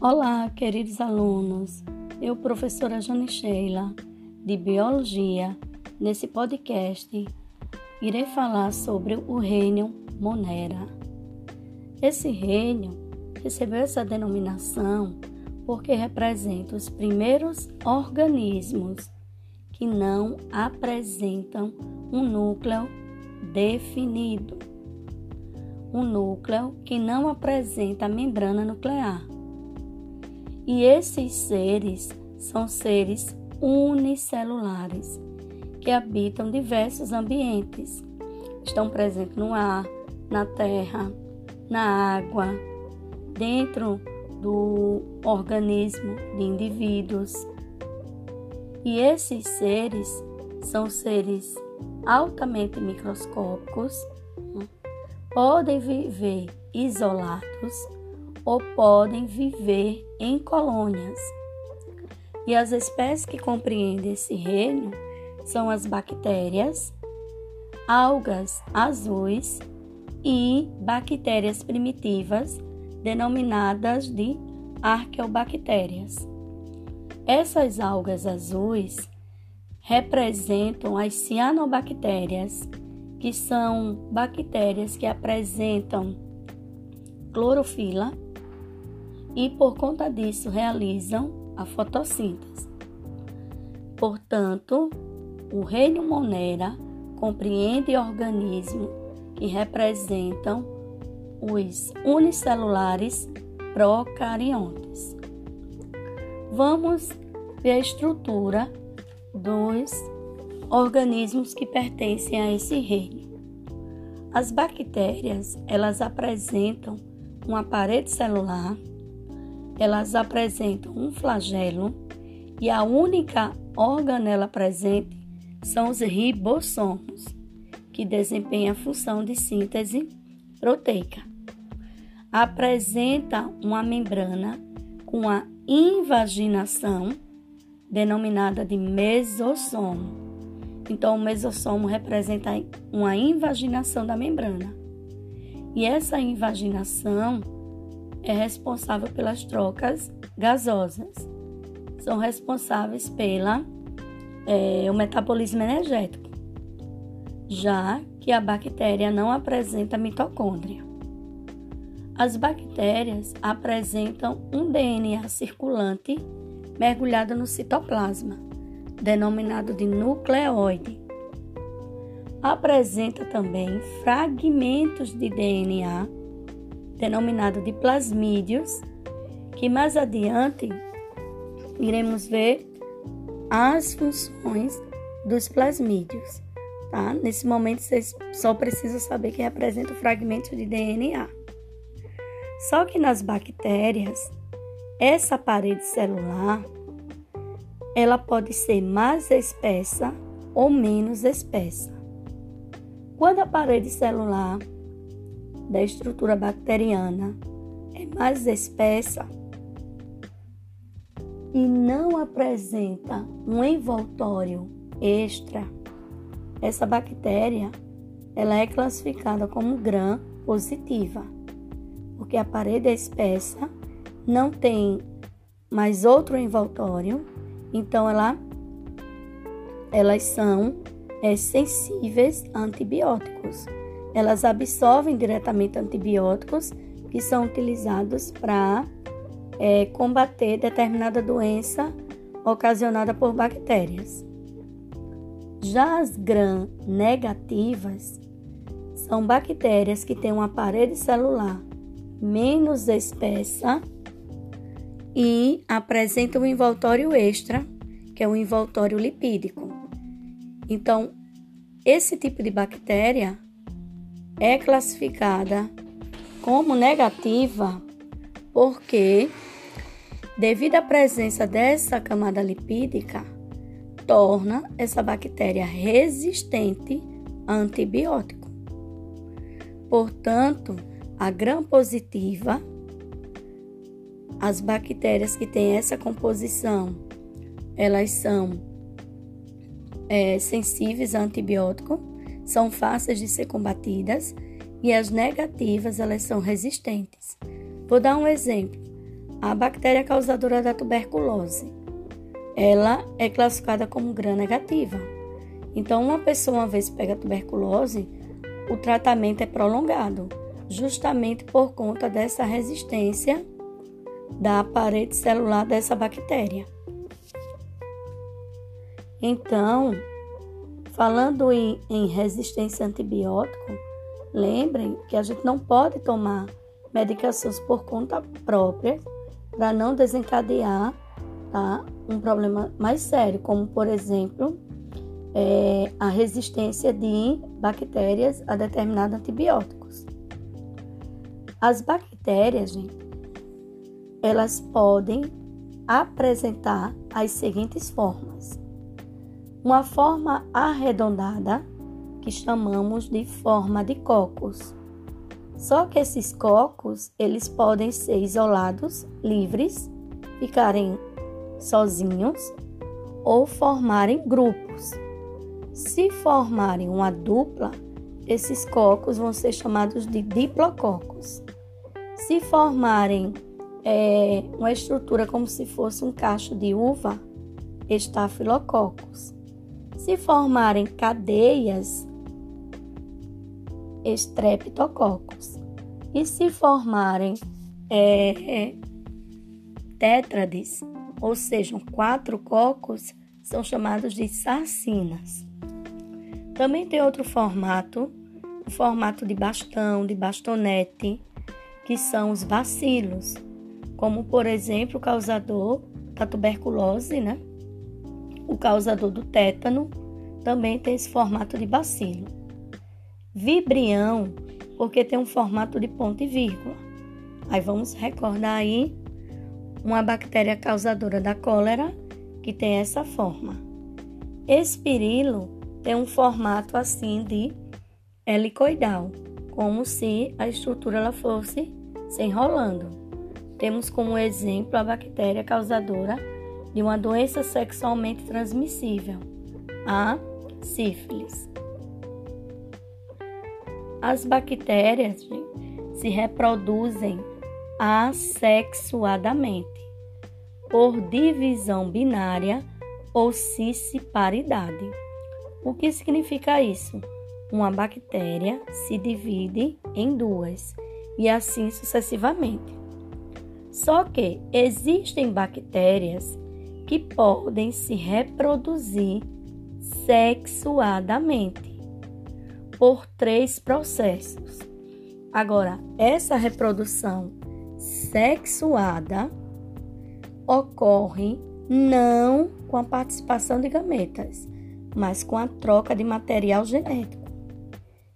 Olá, queridos alunos. Eu, professora Jane Sheila, de Biologia, nesse podcast, irei falar sobre o reino Monera. Esse reino recebeu essa denominação porque representa os primeiros organismos que não apresentam um núcleo definido. Um núcleo que não apresenta membrana nuclear. E esses seres são seres unicelulares que habitam diversos ambientes. Estão presentes no ar, na terra, na água, dentro do organismo de indivíduos. E esses seres são seres altamente microscópicos, podem viver isolados ou podem viver em colônias. E as espécies que compreendem esse reino são as bactérias, algas azuis e bactérias primitivas denominadas de arqueobactérias. Essas algas azuis representam as cianobactérias, que são bactérias que apresentam clorofila e por conta disso realizam a fotossíntese. Portanto, o reino Monera compreende organismos que representam os unicelulares procariontes. Vamos ver a estrutura dos organismos que pertencem a esse reino. As bactérias, elas apresentam uma parede celular, elas apresentam um flagelo e a única organela presente são os ribossomos, que desempenham a função de síntese proteica. Apresenta uma membrana com a invaginação, denominada de mesossomo. Então, o mesossomo representa uma invaginação da membrana. E essa invaginação é responsável pelas trocas gasosas. São responsáveis pela é, o metabolismo energético, já que a bactéria não apresenta mitocôndria. As bactérias apresentam um DNA circulante mergulhado no citoplasma, denominado de nucleoide. Apresenta também fragmentos de DNA, denominado de plasmídeos, que mais adiante iremos ver as funções dos plasmídeos. Tá? Nesse momento, vocês só precisam saber que representa o fragmento de DNA. Só que nas bactérias, essa parede celular ela pode ser mais espessa ou menos espessa. Quando a parede celular da estrutura bacteriana é mais espessa, e não apresenta um envoltório extra, essa bactéria ela é classificada como gram positiva, porque a parede é espessa, não tem mais outro envoltório, então ela, elas são é, sensíveis a antibióticos. Elas absorvem diretamente antibióticos que são utilizados para é, combater determinada doença ocasionada por bactérias. Já as gram negativas são bactérias que têm uma parede celular menos espessa e apresentam um envoltório extra, que é o envoltório lipídico. Então, esse tipo de bactéria é classificada como negativa porque devido à presença dessa camada lipídica, torna essa bactéria resistente a antibiótico. Portanto, a gram positiva, as bactérias que têm essa composição, elas são é, sensíveis a antibiótico, são fáceis de ser combatidas e as negativas elas são resistentes. Vou dar um exemplo. a bactéria causadora da tuberculose. Ela é classificada como gram-negativa. Então, uma pessoa, uma vez pega tuberculose, o tratamento é prolongado, justamente por conta dessa resistência da parede celular dessa bactéria. Então, falando em, em resistência a antibiótico, lembrem que a gente não pode tomar medicações por conta própria para não desencadear tá, um problema mais sério, como por exemplo é, a resistência de bactérias a determinados antibióticos. As bactérias, gente, elas podem apresentar as seguintes formas: uma forma arredondada, que chamamos de forma de cocos. Só que esses cocos, eles podem ser isolados, livres, ficarem sozinhos ou formarem grupos. Se formarem uma dupla, esses cocos vão ser chamados de diplococos. Se formarem é, uma estrutura como se fosse um cacho de uva, estafilococos. Se formarem cadeias, estreptococos. E se formarem é, é, tétrades, ou seja, quatro cocos, são chamados de sarcinas. Também tem outro formato, o formato de bastão, de bastonete, que são os bacilos, como por exemplo o causador da tuberculose, né? O causador do tétano também tem esse formato de bacilo. Vibrião, porque tem um formato de ponto e vírgula. Aí vamos recordar aí uma bactéria causadora da cólera que tem essa forma. Espirilo tem um formato assim de helicoidal, como se a estrutura ela fosse se enrolando. Temos como exemplo a bactéria causadora de uma doença sexualmente transmissível, a sífilis. As bactérias se reproduzem assexuadamente, por divisão binária ou cisparidade. O que significa isso? Uma bactéria se divide em duas e assim sucessivamente. Só que existem bactérias que podem se reproduzir sexuadamente por três processos. Agora, essa reprodução sexuada ocorre não com a participação de gametas, mas com a troca de material genético.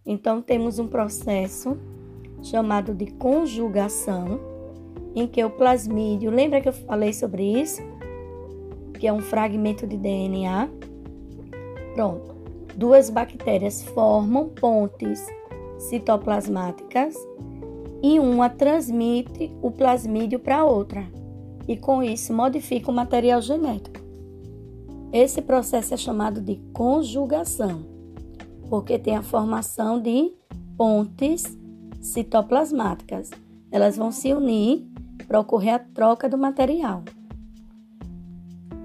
Então, temos um processo chamado de conjugação, em que o plasmídio, lembra que eu falei sobre isso? Que é um fragmento de DNA. Pronto. Duas bactérias formam pontes citoplasmáticas e uma transmite o plasmídio para outra, e com isso modifica o material genético. Esse processo é chamado de conjugação, porque tem a formação de pontes citoplasmáticas. Elas vão se unir para ocorrer a troca do material.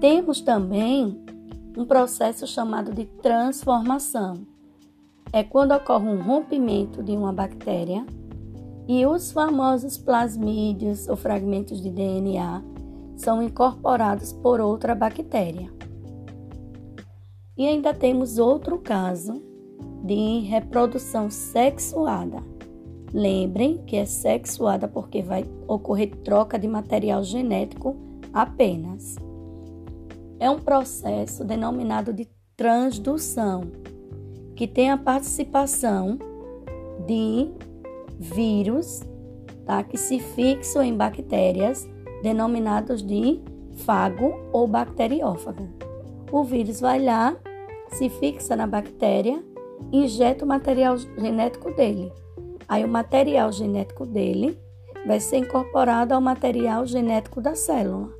Temos também um processo chamado de transformação. É quando ocorre um rompimento de uma bactéria e os famosos plasmídios ou fragmentos de DNA são incorporados por outra bactéria. E ainda temos outro caso de reprodução sexuada. Lembrem que é sexuada porque vai ocorrer troca de material genético apenas. É um processo denominado de transdução, que tem a participação de vírus tá? que se fixam em bactérias denominados de fago ou bacteriófago. O vírus vai lá, se fixa na bactéria, injeta o material genético dele. Aí o material genético dele vai ser incorporado ao material genético da célula,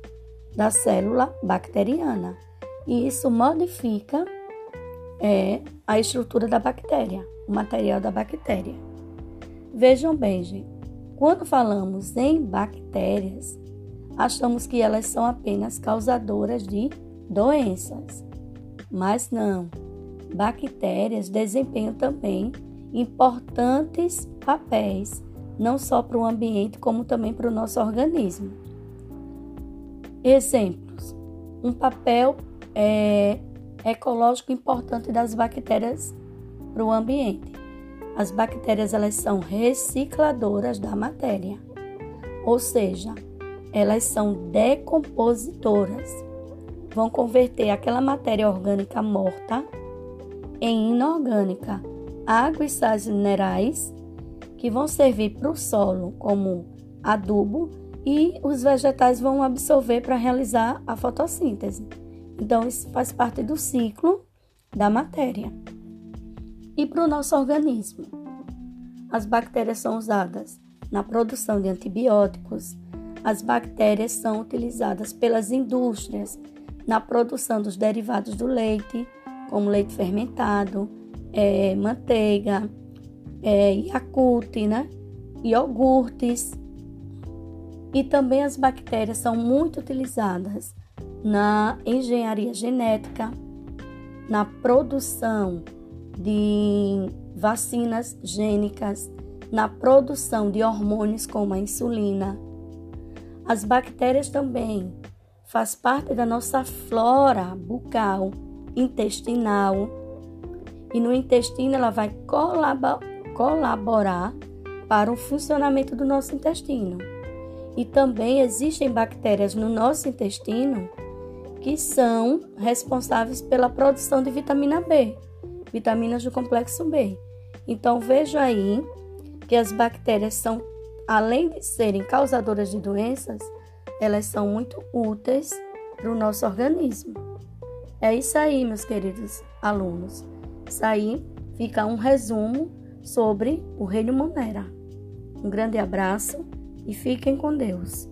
da célula bacteriana. E isso modifica é, a estrutura da bactéria, o material da bactéria. Vejam bem, gente, quando falamos em bactérias, achamos que elas são apenas causadoras de doenças. Mas não. Bactérias desempenham também importantes papéis, não só para o ambiente, como também para o nosso organismo. Exemplos: um papel é, ecológico importante das bactérias para o ambiente. As bactérias elas são recicladoras da matéria, ou seja, elas são decompositoras. Vão converter aquela matéria orgânica morta em inorgânica, água e sais minerais que vão servir para o solo como adubo e os vegetais vão absorver para realizar a fotossíntese. Então, isso faz parte do ciclo da matéria. E para o nosso organismo, as bactérias são usadas na produção de antibióticos, as bactérias são utilizadas pelas indústrias na produção dos derivados do leite, como leite fermentado, é, manteiga, é, Yakult, né? iogurtes. E também as bactérias são muito utilizadas na engenharia genética, na produção de vacinas gênicas, na produção de hormônios como a insulina, as bactérias também faz parte da nossa flora bucal, intestinal. E no intestino ela vai colaborar para o funcionamento do nosso intestino. E também existem bactérias no nosso intestino que são responsáveis pela produção de vitamina B, vitaminas do complexo B. Então veja aí que as bactérias são além de serem causadoras de doenças, elas são muito úteis para o nosso organismo. É isso aí, meus queridos alunos. Isso aí fica um resumo sobre o Reino Monera. Um grande abraço e fiquem com Deus.